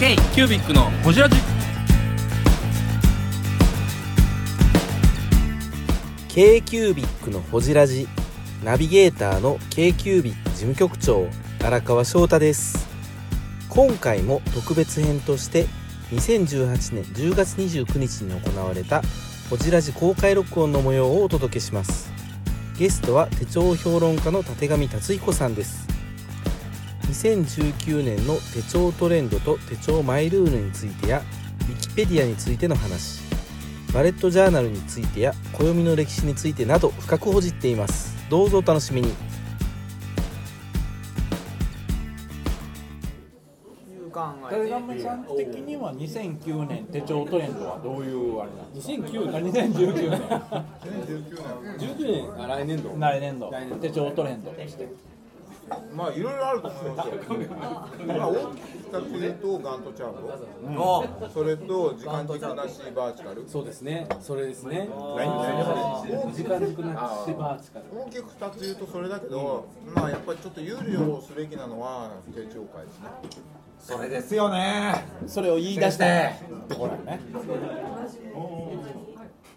K キュービックのホジラジ。K q u b i c のほじラジ。ナビゲーターの k q u b i c 事務局長荒川翔太です。今回も特別編として2018年10月29日に行われたほじラジ公開録音の模様をお届けします。ゲストは手帳評論家の立上達彦さんです。2019年の手帳トレンドと手帳マイルールについてやウィキペディアについての話。バレットジャーナルについてや暦の歴史についてなど深くほじっています。どうぞお楽しみに。誰がめさん的には2009年手帳トレンドはどういうあれなんですか？2009あ2019年19年あ来年度。来年度。手帳トレンドとしてまあいろいろあると思いますよ。まあ大きく2つ言うとガントチャート、それと時間軸なしバーチカル。そうですね。それですね。大時間軸なしバーチカル。きく2つ言うとそれだけど、まあやっぱりちょっと有利をすべきなのは手帳会ですね。それですよね。それを言い出した。とこね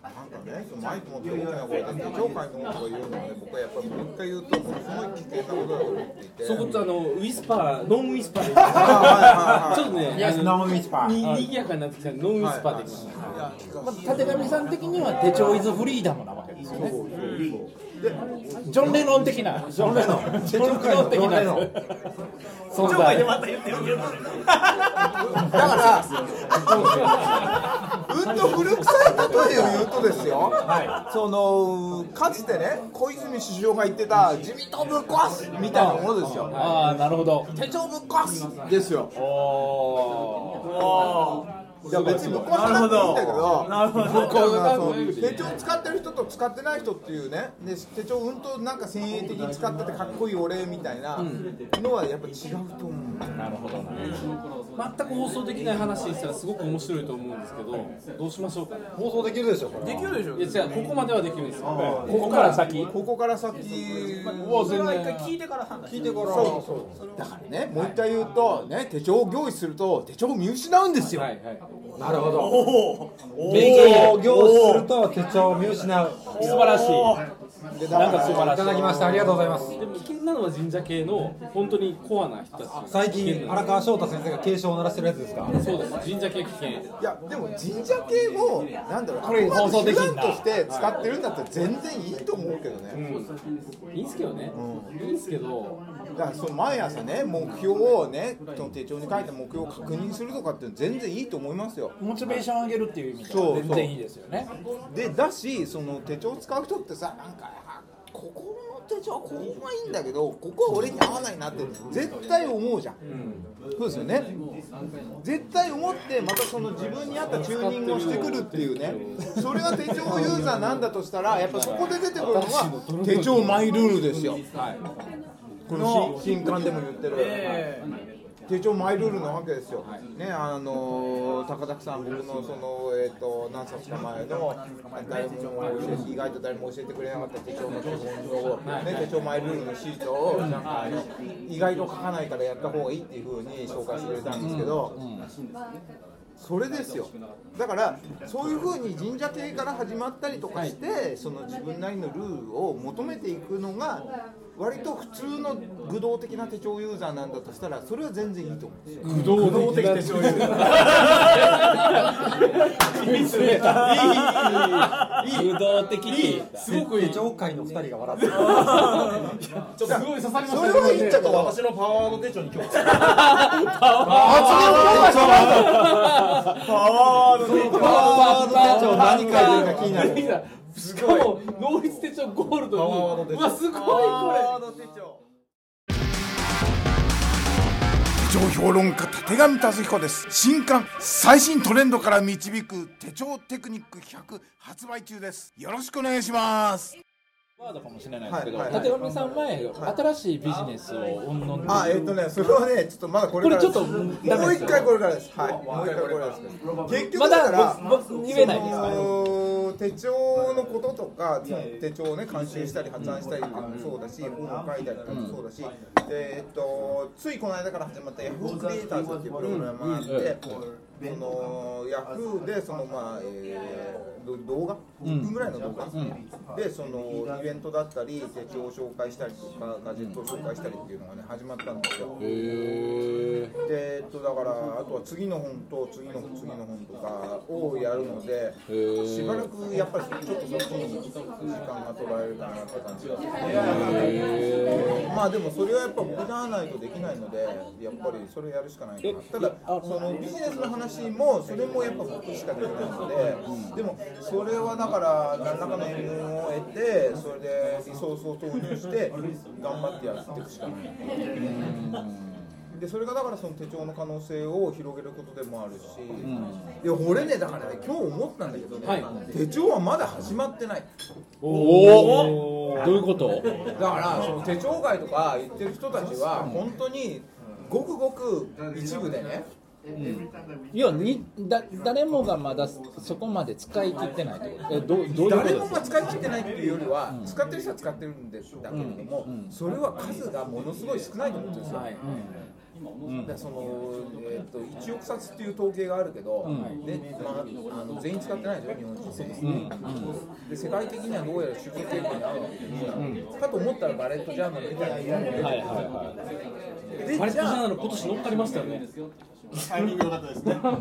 なんかね、そのマイク持って大きな声で手帳会のことを言うのはね、僕はやっぱりもう一回言うと、ものすごい危険なことだと思っていて。そことあの whisper non-whisper でちょっとね non-whisper ににぎやかになってきたんで non-whisper できましたまあ舘神さん的には手帳 is freedom なわけですよねジョン・レノン的な。ジョン・レノン。ジョン・レノン的な。存在だから、うんと古臭い例えを言うとですよ、そのかつてね、小泉首相が言ってた自民党ぶっ壊すみたいなものですよ、ああなるほど手帳ぶっ壊すですよ。おいや別にぶっ壊さなくていいんだけど、なるほど。そう手帳使ってる人と使ってない人っていうね、で手帳うんとなんか先鋭的に使っててかっこいい俺みたいなのはやっぱ違うと思う。なるほどな全く放送できない話にしたらすごく面白いと思うんですけどどうしましょうかね。放送できるでしょこれできるでしょいや違うここまではできるんですよ。ここから先。ここから先。は全然聞いてからそうそうだからねもう一回言うとね手帳を行為すると手帳を見失うんですよ、はいはいなるほど。勉強行する。と手帳を見失う素晴らしいなんか素晴らしい。いただきました。ありがとうございます。でも危険なのは神社系の本当にコアな人たち。最近荒川翔太先生が警鐘を鳴らしてるやつですか？そうです。神社系危険。いやでも神社系もなんだろうこれ放送できんな。手段として使ってるんだったら全然いいと思うけどね、いいんすけどね、いいんすけど。だからその毎朝ね目標をねその手帳に書いた目標を確認するとかって全然いいと思いますよ。モチベーション上げるっていう意味でそうは全然いいですよね。でだしその手帳を使う人ってさなんかあここの手帳はここがいいんだけどここは俺に合わないなって絶対思うじゃん、そうですよね。絶対思ってまたその自分に合ったチューニングをしてくるっていうね。それが手帳ユーザーなんだとしたらやっぱそこで出てくるのが手帳マイルールですよ、この新新刊でも言ってる、手帳マイルールなわけですよ、ねあの高田さん、僕のその、えー、と何冊か前の誰も教え意外と誰も教えてくれなかった手帳の基本を、ね、手帳マイルールのシートをなんか意外と書かないからやった方がいいっていうふうに紹介してくれたんですけど。それですよ。だからそういうふうに神社系から始まったりとかして、その自分なりのルールを求めていくのが割と普通の愚道的な手帳ユーザーなんだとしたらそれは全然いいと思うんですよ。不動的手帳ユーザー。不動的に すごくいい手帳界の二人が笑ってるちょっとすごい刺さりました。それはいいんだけど私のパワード手帳に今日パワード手帳何書いてるか気になるしかも能率手帳ゴールドに。うわすごいこれ。手帳。評論家立上達彦です。新刊最新トレンドから導く手帳テクニック100発売中です。よろしくお願いします。ワードかもしれないですけど、はい。はい立上さん前、新しいビジネスをうんぬんあえっ、とねそれはねちょっとまだこれからこれちょっともう一回これからです。はい。もう一回これからです。結局まだ言えないですか？その手帳のこととか手帳をね監修したり発案したりっていうのもそうだし本を書いたりっていうのもそうだし、でえっとついこの間から始まった Yahoo クリエイターズっていうプログラムがあって、その Yahoo でそのまあ、えーど動画？1分ぐらいの動画、でそのイベントだったり手帳を紹介したりとかガジェットを紹介したりっていうのがね始まったんですよ。でえっとだからあとは次の本と次の次の本とかをやるのでしばらくやっぱりちょっとそっちに時間が取られるかなって感じがするまあでもそれはやっぱ僕じゃないとできないのでやっぱりそれやるしかないかな。ただそのビジネスの話もそれもやっぱ僕しかできないのででもそれはだから何らかの援軍を得てそれでリソースを投入して頑張ってやっていくしかない。でそれがだからその手帳の可能性を広げることでもあるし、いや俺ねだからね今日思ったんだけどね、はい。手帳はまだ始まってない。おおどういうこと？だからその手帳会とか言ってる人たちは本当にごくごく一部でねいやにだ誰もがまだそこまで使い切ってないってこと。えどどういうこと誰もですか？が使い切ってないっていうよりは、使ってる人は使ってるんですだけれども、それは数がものすごい少ないと思ってるんですよ、でそのえー、と1億冊っていう統計があるけど、でまあ、あの全員使ってないでしょ日本人全員、で世界的にはどうやら収束傾向にあるわけです、かと思ったらバレットジャーナルみたいな。のが出てはいはいはい。でバレットジャーじゃナル今年乗っかりましたよね。タイミング良かったですね。あ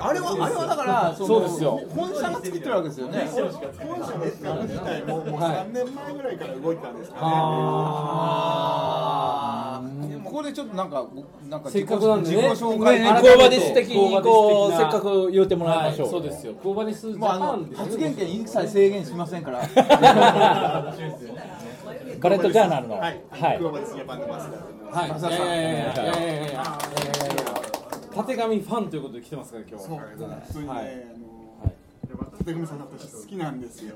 あれはあれはだからそうですよ。本社が作ってるわけですよね。本社の企画自体ももう3年前ぐらいから動いてたんですかね。あーここでちょっとなんかなんかせっかくなんでね自己紹介ねバディス的にこうせっかく言うてもらいましょう、そうですよコーバディスジャパンですよ発言権一切制限しませんからバレットジャーナルのはい。はいクローバーですジャパンのマスターと思います。はい、いやいやいやいやいやいやいやたてがみファンということで来てますから今日そう、普通にね、あの、立組さんの私好きなんですよ。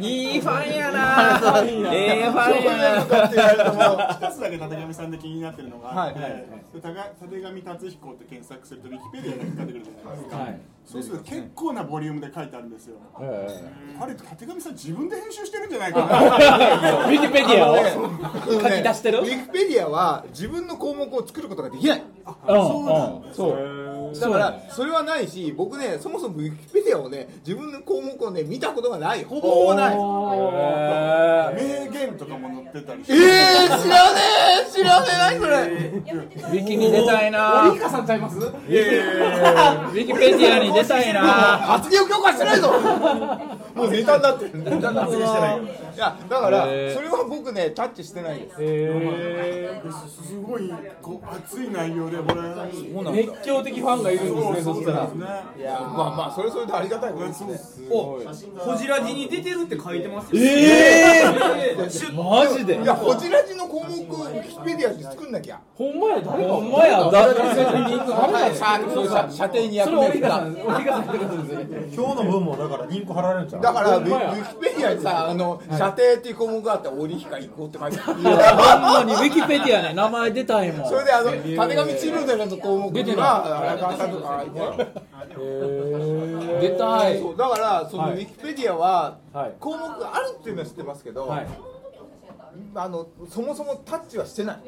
いいファンやな。ええファンやな。かって言われるともう一つだけ立上さんで気になってるのがあって、はいでたが立上達彦って検索するとウィキペディアが引っかかってくるじゃないですか、はいそうすると結構なボリュームで書いてあるんですよ、えあれ立上さん自分で編集してるんじゃないかな。え ウィキペディアを書書き出してる？ウィキペディアは自分の項目を作ることができない。うんうんそう。だからそれはないし僕ねそもそもウィキペディアをね自分の項目をね見たことがない。ほぼほぼない。名言とかも載ってたりして、えー、知らねえ知らねえ何それ。ウィキに出たいな。リカさんちゃいます？ウィキペディアに出たいな。発言を許可してないぞ。もうネタになってる。ネタになってるいやだからそれは僕ねタッチしてないですすごいこう熱い内容でこれ。熱狂的ファンがいるんですねそしたら。ねいやまあまあそれはそれでありがたいことですね。ホジラジに出てるって書いてますよ。マジでいやホジラジの項目をウィキペディ作んなきゃ。ほんまや誰か。ほんまや。だはい。さあ射程に今日の分もだからリンク貼られるんちゃう？だからウィキペディアにさあの射程っていう項目があって折彦行こうって書いてある。ほんまにウィキペディアに名前出たいもん。それであのたてがみチルドレンの項目には荒川さんとか出たい。だからそのウィキペディアははい。項目があるっていうのは知ってますけど、はいあのそもそもタッチはしてない。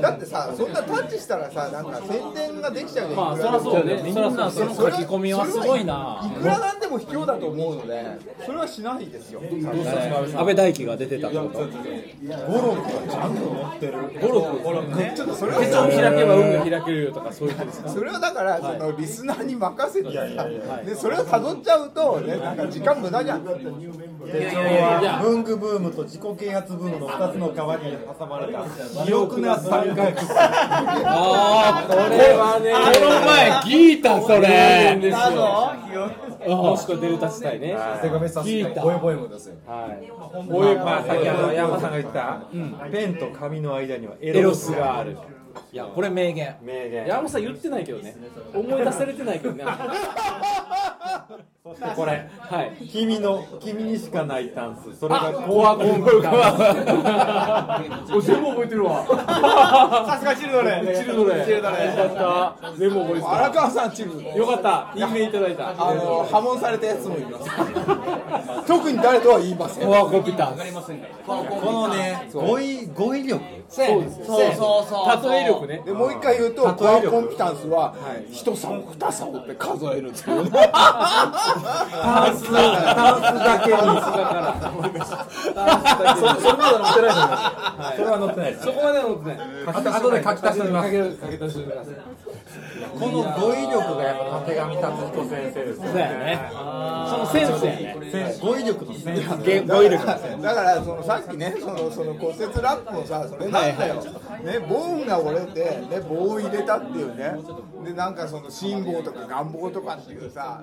だってさそんなタッチしたらさなんか宣伝ができちゃうじゃんまあそりゃそうね。みんなその書き込みはすごいな。いくらなんでも卑怯だと思うのでそれはしないですよ。安倍大輝が出てたってこと語録がちゃんと載ってる。語録語録ちょっとそれは手帳を開けば運が開けるよとかそういうことですかそれはだから、そのリスナーに任せてさ、でそれを辿っちゃうと、ね、なんか時間無駄じゃん。手帳は文具ブームと自己啓発ブームの2つの川に挟まれた肥沃な三ああここれはね。この前聞いたそれ。ですよ。もしくはデルタ地帯ね。手紙さ聞いたボエボエムですよはい。まあさっきあの山さんが言った、ペンと紙の間にはエエロロスがスがある。いやこれ名言。名言。山本さん言ってないけどね。思い出されてないけどねそしてこれはい。君の君にしかないタンス。それがコアコンプがお全部覚えてるわ。さすがチルドレン。チルドレン。よかった。全部覚えてた。荒川さんチルドよかった。いい名いただいた。あの破門されたやつもいます。特に誰とは言いません。コアコンピターこのね語彙語彙力。そうです。よそうそうそう。例え力ね。でもう一回言うとコアコンピタンスは一竿二竿って数えるっていう。ね タンスタンスだけにそれまで載ってないと思いますそれは載ってないですそこまでは載ってない。後で書き足してみますこの語彙力がやっぱ達彦先生ですね。そうやね。そのセンスやね。せ語彙力のセンス言語彙力。だからそのさっきねそのその骨折ラップもさそれなんだよ、ねボーンが折れてね棒を入れたっていうね。でなんかその辛抱とか願望とかっていうさ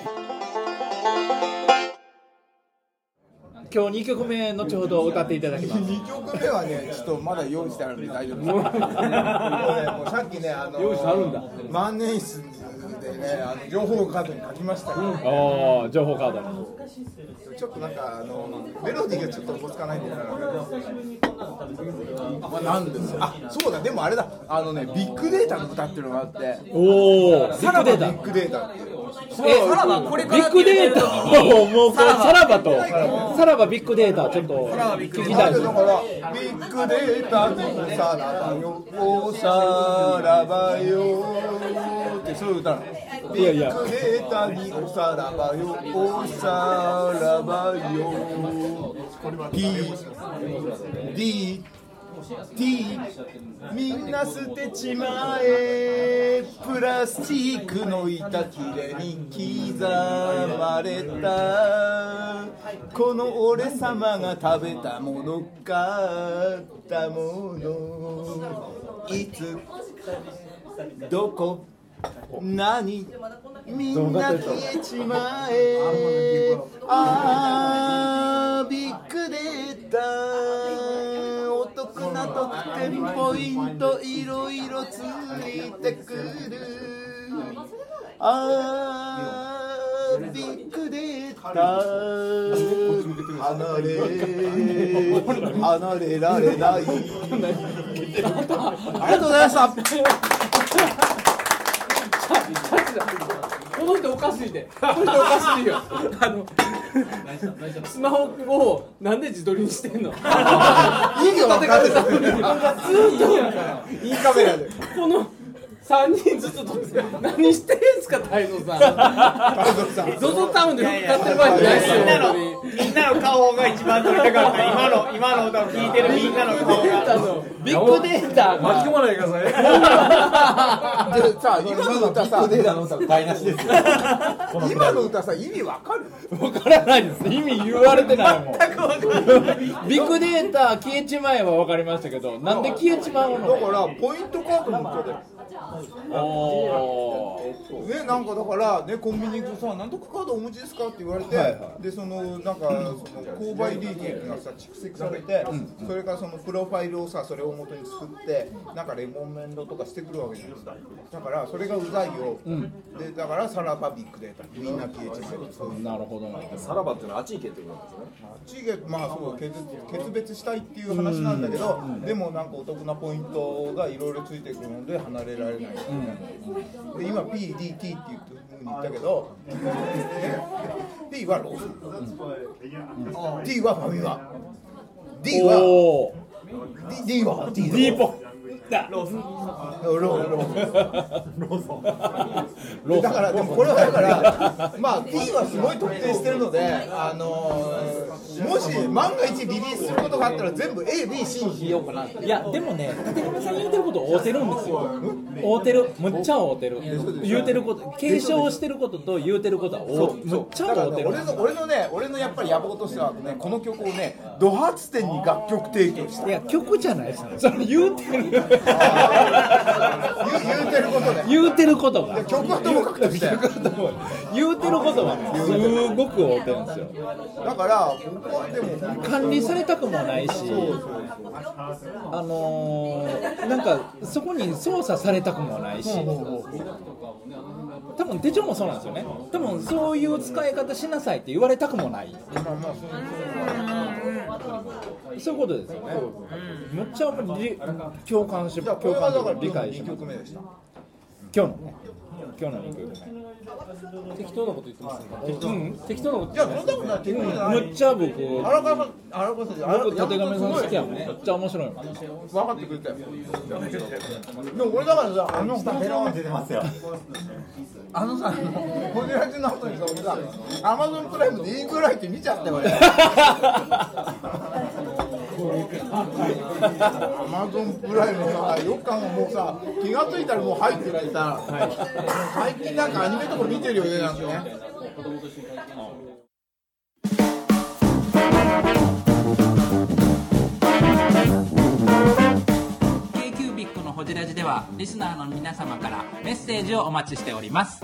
今日2曲目後ほど歌っていただきます。2曲目はねちょっとまだ用意してあるんで大丈夫です。もう。ねもうさっきねあの用意してあるんだ。万年筆でねあの情報カードに書きましたけど、おー情報カード。ちょっとなんかあのメロディーがちょっとおぼつかないんだよな。まあなんですよあそうだでもあれだ。あのねビッグデータの歌っていうのがあって。おおビッグデータ。ばビッグデータっていうえさらばこれからビッグデータ。をもうこれさらば。と。さらばビッグデータ。ちょっと聞きたいです。だからビッグデータにさらばよおさらばよ。ってそういう歌なのビッグデータにおさらばよ。おさらばよ。P D T みんな捨てちまえプラスチックの板切れに刻まれた。この俺様が食べたもの買ったもの。いつどこ何みんな消えちまえ。あービッグデータ。お得な特典ポイントいろいろついてくる。あービッグデータ。離れ離れられない。ありがとうございました。この人おかしいで。この人おかしいよ。あのスマホをなんで自撮りにしてんの？意味が分かるずーっと。いいカメラで。この3人ずつ撮って何してんすか太蔵さん。ZOZO タウンで服買ってる場合じゃないですよみんなの本当に。みんなの顔が一番撮りたかった今の今の歌を聞いてるみんなの顔が。ビッグデータが。巻き込まないでくださいでさ今の歌さデータの歌台無しですよ今の歌さ意味わかる？わからないです。意味言われてないもん。ビッグデータ消えちまえは分かりましたけどなんで消えちまうのだからポイントカード持ってるおねなんかだからねコンビニ行くとさ「なんとかカードお持ちですか?」って言われて、でそのなんかその購買利益がさ蓄積されて、それからそのプロファイルをさそれを元に作ってなんかレモンメンドとかしてくるわけじゃないですか。だからそれがうざいよ、でだからさらばビッグデータみんな消えちゃう。なるほどなさらばっていうのはあっち行けってことなんですね。地域まあそう決決別したいっていう話なんだけど、でもなんかお得なポイントがいろいろついてくるので離れられない、で今 PDT って言ってふうに言ったけど、ね P はローソン T はファミマ。D はお D, D は D, D ポローソン。ローローローソン。だからでもこれはだからまあ P はすごい特定してるのであのーもし万が一リリースすることがあったら全部 ABC にしようかなって。いやでもね立上さん言うてること合うてるんですよ。合うてる。むっちゃ合うてる言うてること継承してることと言うてることは合うむっちゃ合うてる。ね俺の俺のね俺のやっぱり野望としてはねこの曲をねド発展に楽曲提供したいや曲じゃないですよ。それ言うてる言う言うてることね言うてることが曲はともかくとして言うてることがねすごく合うてるんですよだから僕はでも管理されたくもないしあのー、なんかそこに操作されたくもないし多分手帳もそうなんですよね。多分そういう使い方しなさいって言われたくもないそういうことですよね。めっちゃり共感し共感とか理解し2曲目でした。今日のね。今日の2曲目。適当なこと言ってますね。適当。なこといやそんなことない。適当じゃない。むっちゃ僕荒川さん荒川さん僕たてがめさん好きやもんめっちゃ面白いもん。分かってくれたよ。でも俺だからさあのペロン出てますよ。あのさあのホジラジの後にさ俺さアマゾンプライムでイングライト見ちゃったよ俺 アマゾンプライムさよく考えもうさ気が付いたらもう入っててさ、最近なんかアニメとか見てるよねなんかね。K q b i c のホジラジではリスナーの皆様からメッセージをお待ちしております。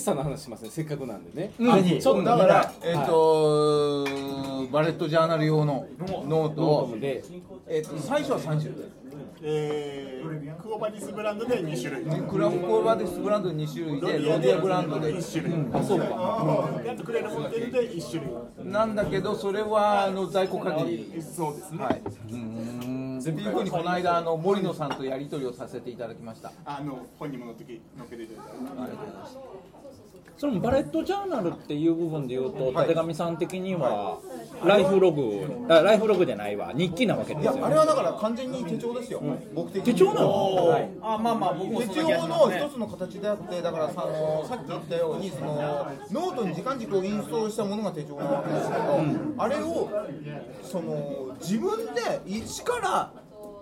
コーバディスさんの話しますね。せっかくなんでね。ぜひ。ちょっとだから、えっ、と、バレットジャーナル用のノート。を、で。えっ、と、最初は30えー、クオバディスブランドで2種類。クラフクオバディスブランド2種類で、ロディアブランドで。1種類。あそうか。であとクレールモデルで1種類。なんだけど、それはあの在庫限り。そうですね、はい。っていうふうにこの間あの森野さんとやり取りをさせていただきました。あの本にも載ってき載っけていただいてそのバレットジャーナルっていう部分で言うと、たてがみさん的には、ライフログ、あライフログじゃないわ、日記なわけでいやすよ、ね。あれはだから完全に手帳ですよ。僕的に。手帳なの？あまあまあ僕も手帳の一つの形であって、だからさあのさっき言ったようにそのノートに時間軸をインストールしたものが手帳なわけですけど、あれをその自分で一から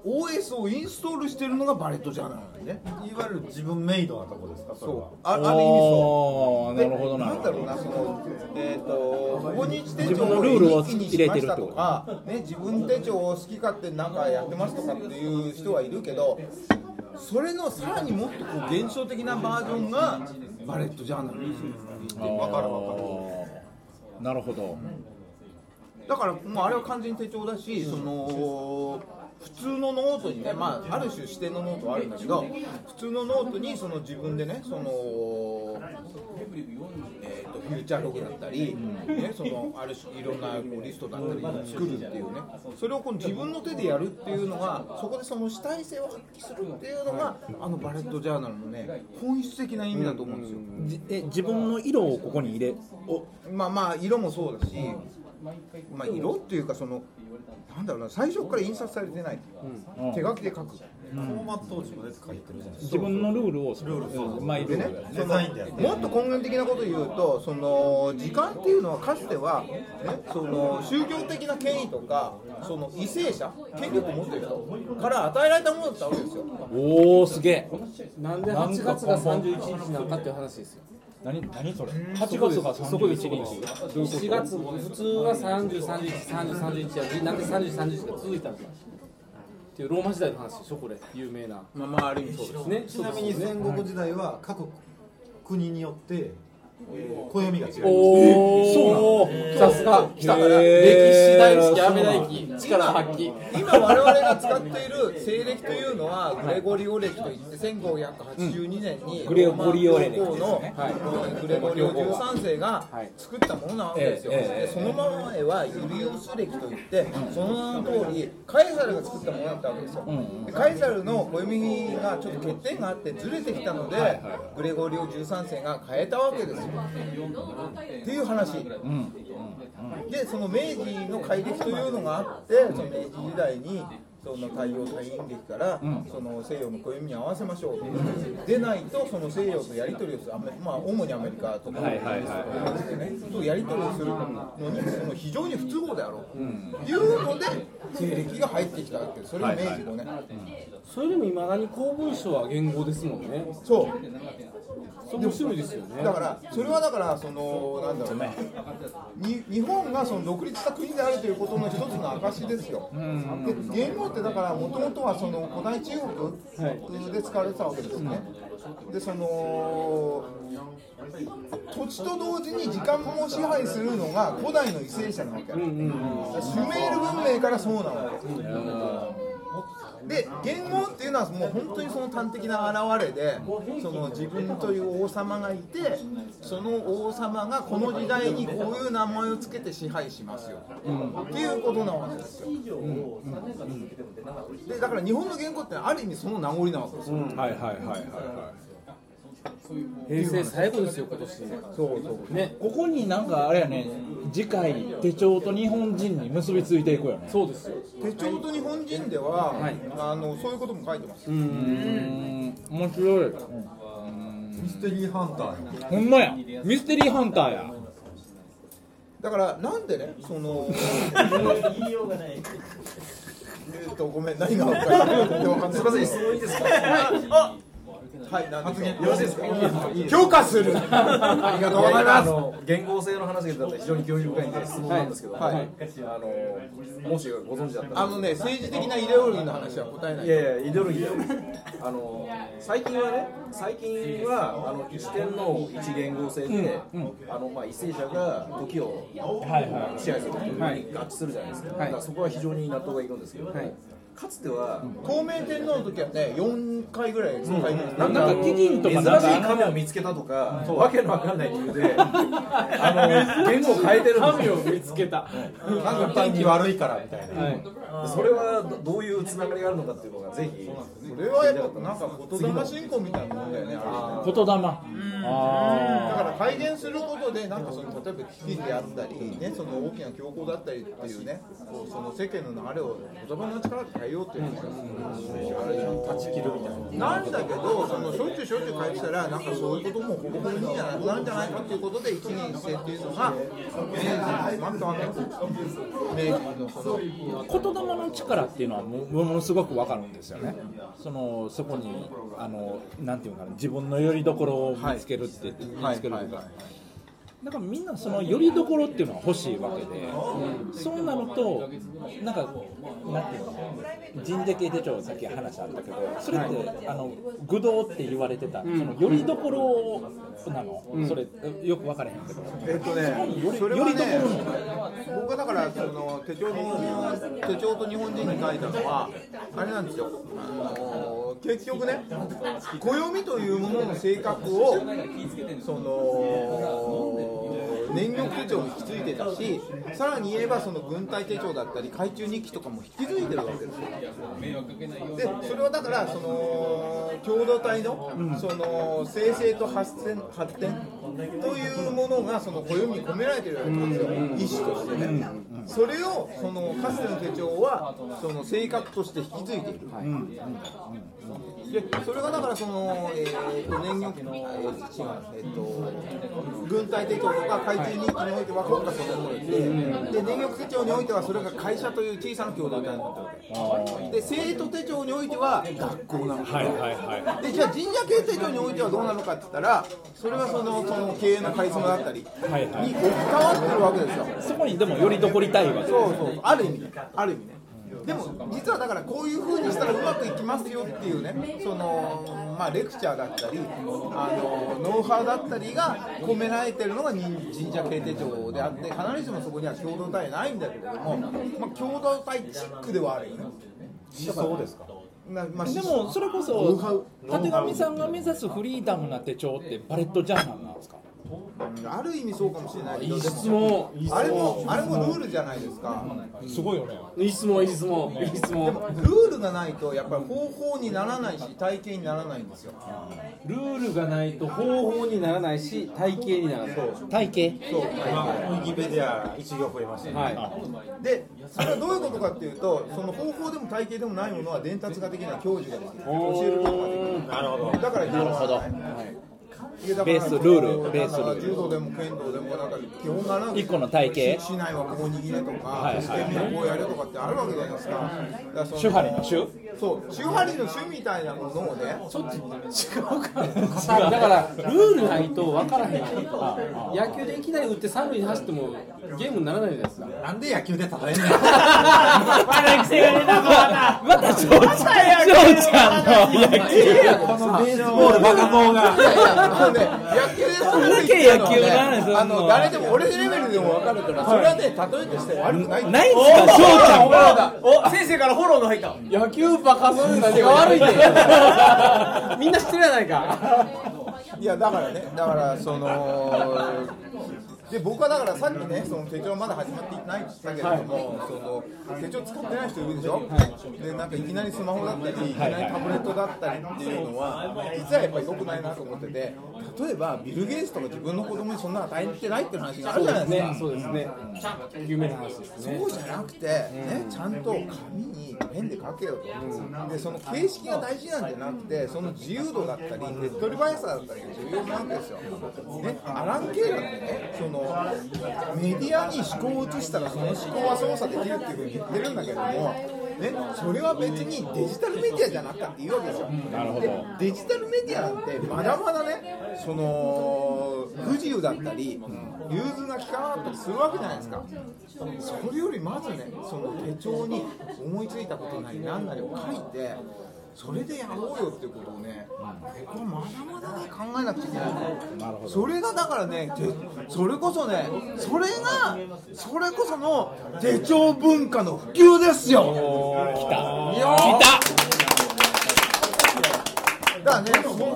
OS をインストールしてるのがバレットジャーナルね。いわゆる自分メイドなとこですかそれはあある意味そう。なるほどななんだろうなそのえっ、とここに手帳自分のルールを日記にしましたとかね自分手帳を好き勝手なんかやってますとかっていう人はいるけどそれのさらにもっとこう現象的なバージョンがバレットジャーナルですよわかるわかるなるほど。だからもうあれは完全に手帳だし、その普通のノートにね、まあ、ある種指定のノートはあるんだけど普通のノートにその自分でねその、えー、と future log だったり、ね、そのある種いろんなこうリストだったり作るっていうねそれをこう自分の手でやるっていうのがそこでその主体性を発揮するっていうのがあのバレットジャーナルのね本質的な意味だと思うんですよ。じえ自分の色をここに入れ、おまあまあ色もそうだし、まあ色っていうかそのなんだろうな最初から印刷されてない、手書きで書く。フォーマットを自分で書いてるじゃないです自分のルールを、ルールマイルールだよね。かデザインでやってもっと根源的なことを言うとその時間っていうのはかつては、ね、その宗教的な権威とかその為政者権力を持ってる人から与えられたものだったわけですよ。おおすげえ。なんで8月が31日なのかっていう話ですよ何何それ？8月がそこで31日。7月普通は30、31、30、31やなんで30、31が続いたのか。っていうローマ時代の話でしょこれ有名な。まあまあある意味そうですね。ねちなみに戦国時代は各国によって、えー、暦が違いますおお、そうなの。さすが。来た歴へー史大好き安倍大輝力発揮。今我々が使っている西暦というのはグレゴリオ暦といって1582年にグレゴリオ暦のグレゴリオ13世が作ったものなわけですよ、でその前はユリウス暦といってその名の通りカエサルが作ったものだったわけですよ、でカエサルの暦がちょっと欠点があってずれてきたので、グレゴリオ13世が変えたわけですよっていう話、でその明治の改暦というのがあってその明治時代にその太陽太陰暦から、その西洋の暦に合わせましょう、でないとその西洋とやり取りをするまあ主にアメリカとか、はいはいはい。やり取りをするのにその非常に不都合であろうというので西暦が入ってきたわけです。それが明治5年、それでもいまだに公文書は言語ですもんねそうそれ面白いですよねだからそれはだからそのなんだろうなに日本がその独立した国であるということの一つの証ですよ。で言語ってだからもともとはその古代中国で使われてたわけですね。でその土地と同時に時間も支配するのが古代の為政者なわけ。シュメール文明からそうなわけ。で言語っていうのはもう本当にその端的な現れでその自分という王様がいてその王様がこの時代にこういう名前をつけて支配しますよ、っていうことなわけですよ、でだから日本の言語ってある意味その名残なわけですよ、はいはいはいはいはい平成最後ですよ今年。そうそう。ね。ここになんかあれやね。次回手帳と日本人に結びついていくよね。そうですよ。手帳と日本人では、あのそういうことも書いてます、うん。面白い。ミステリーハンターほんまや。ミステリーハンターや。だからなんでねその えっとごめん何が分か。る すみません。質問いいですか？はい何ですかよろしいですか？許可する。ありがとうございます。言語性の話が出たら非常に興味深いんで質問なんですけど、はい。あのもしご存知だったら。あのね政治的なイデオロギーの話は答えないいやいやイデオロギーだよあの最近はね最近はあの一天皇一元号制で、あのまあ為政者が時を支配するというふうに合致するじゃないですか,、だからそこは非常に納得がいくんですけど、かつては孔明天皇の時はね4回ぐらい使いますなんか基金とか珍しい亀を見つけたとか、わけのわかんない理由で、あの言語を変えてるんです神を見つけた。なんか天気悪いからみたいな、それはどどういうつながりがあるのかっていうのがぜひ。それはやっぱなんか言霊。信仰みたいなもん。だよねあれ言霊だから改元することでなんかその例えば危機であったりねその大きな強行だったりっていうねこうその世間の流れを言葉の力で変えようっていうのが断ち切るみたいな。なんだけどそのしょっちゅうしょっちゅう変えてたらなんかそういうこともほぼほぼいいんじゃないなんじゃないかっていうことで一年一世っていうのが明治またあの明治のその言霊の力っていうのはもものすごくわかるんですよねそのそこにあのなんていうのかな自分の拠り所を見つけるって、見つけるとか、だからみんなその拠り所っていうのは欲しいわけで、そうなるとなんかなんていうの人的手帳さっき話あったけどそれって、あの愚道って言われてた、その拠り所なの、それよく分からへんけど、えっとね、それはね、僕はだからその手帳の手帳と日本人に書いたのはあれなんですよ。あの結局ね、暦というものの性格をその年玉手帳に引き継いでたし、さらに言えばその軍隊手帳だったり海中日記とかも引き継いでるわけですよ。で、それはだからその共同体のその生成と発展発展というものがその暦に込められているわけですよ。意思としてね。それをそのかつての手帳はその性格として引き継いでいる。でそれがだからその、えー、と年玉、えー、違う、えー、と軍隊手帳とか海中日記においては国家そのものでで年玉手帳においてはそれが会社という小さな共同体になってるわけ。で生徒手帳においては学校なのはいはいはい。でじゃあ神社系手帳においてはどうなのかって言ったらそれはそのその経営のカリスマだったりに置きはい。はい換わってるわけですよ。そこにでもよりどこりたいわけそうそう。ある意味ね。ある意味ねでも実はだからこういう風にしたらうまくいきますよっていうねそのまあレクチャーだったりあのノウハウだったりが込められてるのが神社経手帳であって必ずしもそこには共同体ないんだけれども、まあ、共同体チックではあるよ。ねそうですか。なまあでもそれこそたてがみさんが目指すフリーダムな手帳ってバレットジャーナルなんですか？ある意味そうかもしれない。けどいい質問あれもあれもルールじゃないですか。すごいよね。いい質問いい質問。いい質問。でもルールがないとやっぱり方法にならないし体系にならないんですよ。ルールがないと方法にならないし体系にならない。体系そう。ウィキペディア一行増えましたね、はい。でそれはどういうことかっていうとその方法でも体系でもないものは伝達ができない教授ができる教えることができるなるほど。だからな。るほどベースルールベースルール。柔道でも剣道でもなんか基本がなんか一個の体系。市内はこう握れとか、はいはいこうやれとかってあるわけじゃないですか。だからその手張りの手そう、手張りの手みたいなものをね、ちょっと違うか。だからルールないと分からへん野球でいきなり打って三塁に走ってもゲームにならないじゃないですか。なんで野球で例えんねんまだ癖が出たぞまたまた翔ちゃん翔ちゃんの野球このベースボールバカボーがそれだけ野球なあの誰でも俺レベルでも分かるから、それはね、例えとして悪くない。ないんですか翔ちゃんがお先生からフォローが入った野球バカする何が悪いねん みんな知ってるやないか。いやだからね、だからその。で僕はだからさっきね、その手帳まだ始まっていないって言ったけれども、その手帳使ってない人いるでしょ、でなんかいきなりスマホだったり、いきなりタブレットだったりっていうのは、実はやっぱり良くないなと思ってて、例えばビル・ゲイツとか自分の子供にそんなの与えてないっていう話があるじゃないですか。そうですね有名な話ですね。そうじゃなくて、ね、ちゃんと紙にペンで書けよと、でその形式が大事なんじゃなくて、その自由度だったり、手っ取り早さだったりが重要なわけですよ。ね、アラン・ケイだってね、そのメディアに思考を移したら、その思考は操作できるっていうふうに言ってるんだけども、ね、それは別にデジタルメディアじゃなくたっていいわけですよ。でデジタルメディアなんてまだまだね、その不自由だったり、融通が利かなかったりするわけじゃないですか。それよりまずね、その手帳に思いついたことなり何なりを書いて、それでやろうよっていうことをね、これまだまだね考えなくちゃいけない。それがだからね、てそれこそね、それがそれこその手帳文化の普及ですよ。来た来ただからね、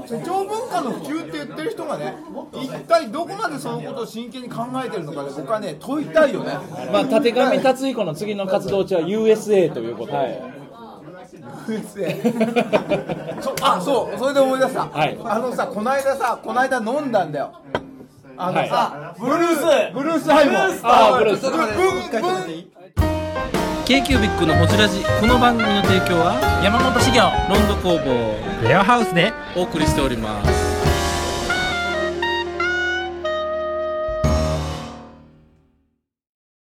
手帳文化の普及って言ってる人がね、一体どこまでそのことを真剣に考えてるのかで、僕はね、問いたいよね。まあたてがみ達彦の次の活動地は USA ということで、USA そ あそうそれで思い出した、はい。あのさこの間さこの間飲んだんだよ。あのさ、はブルース。ブルース。ハイボーあーブルースちょっと待って一回ちょっと待って。いい k q b i c のホジラジ。この番組の提供は山本修行ロンド工房レアハウスで。お送りしております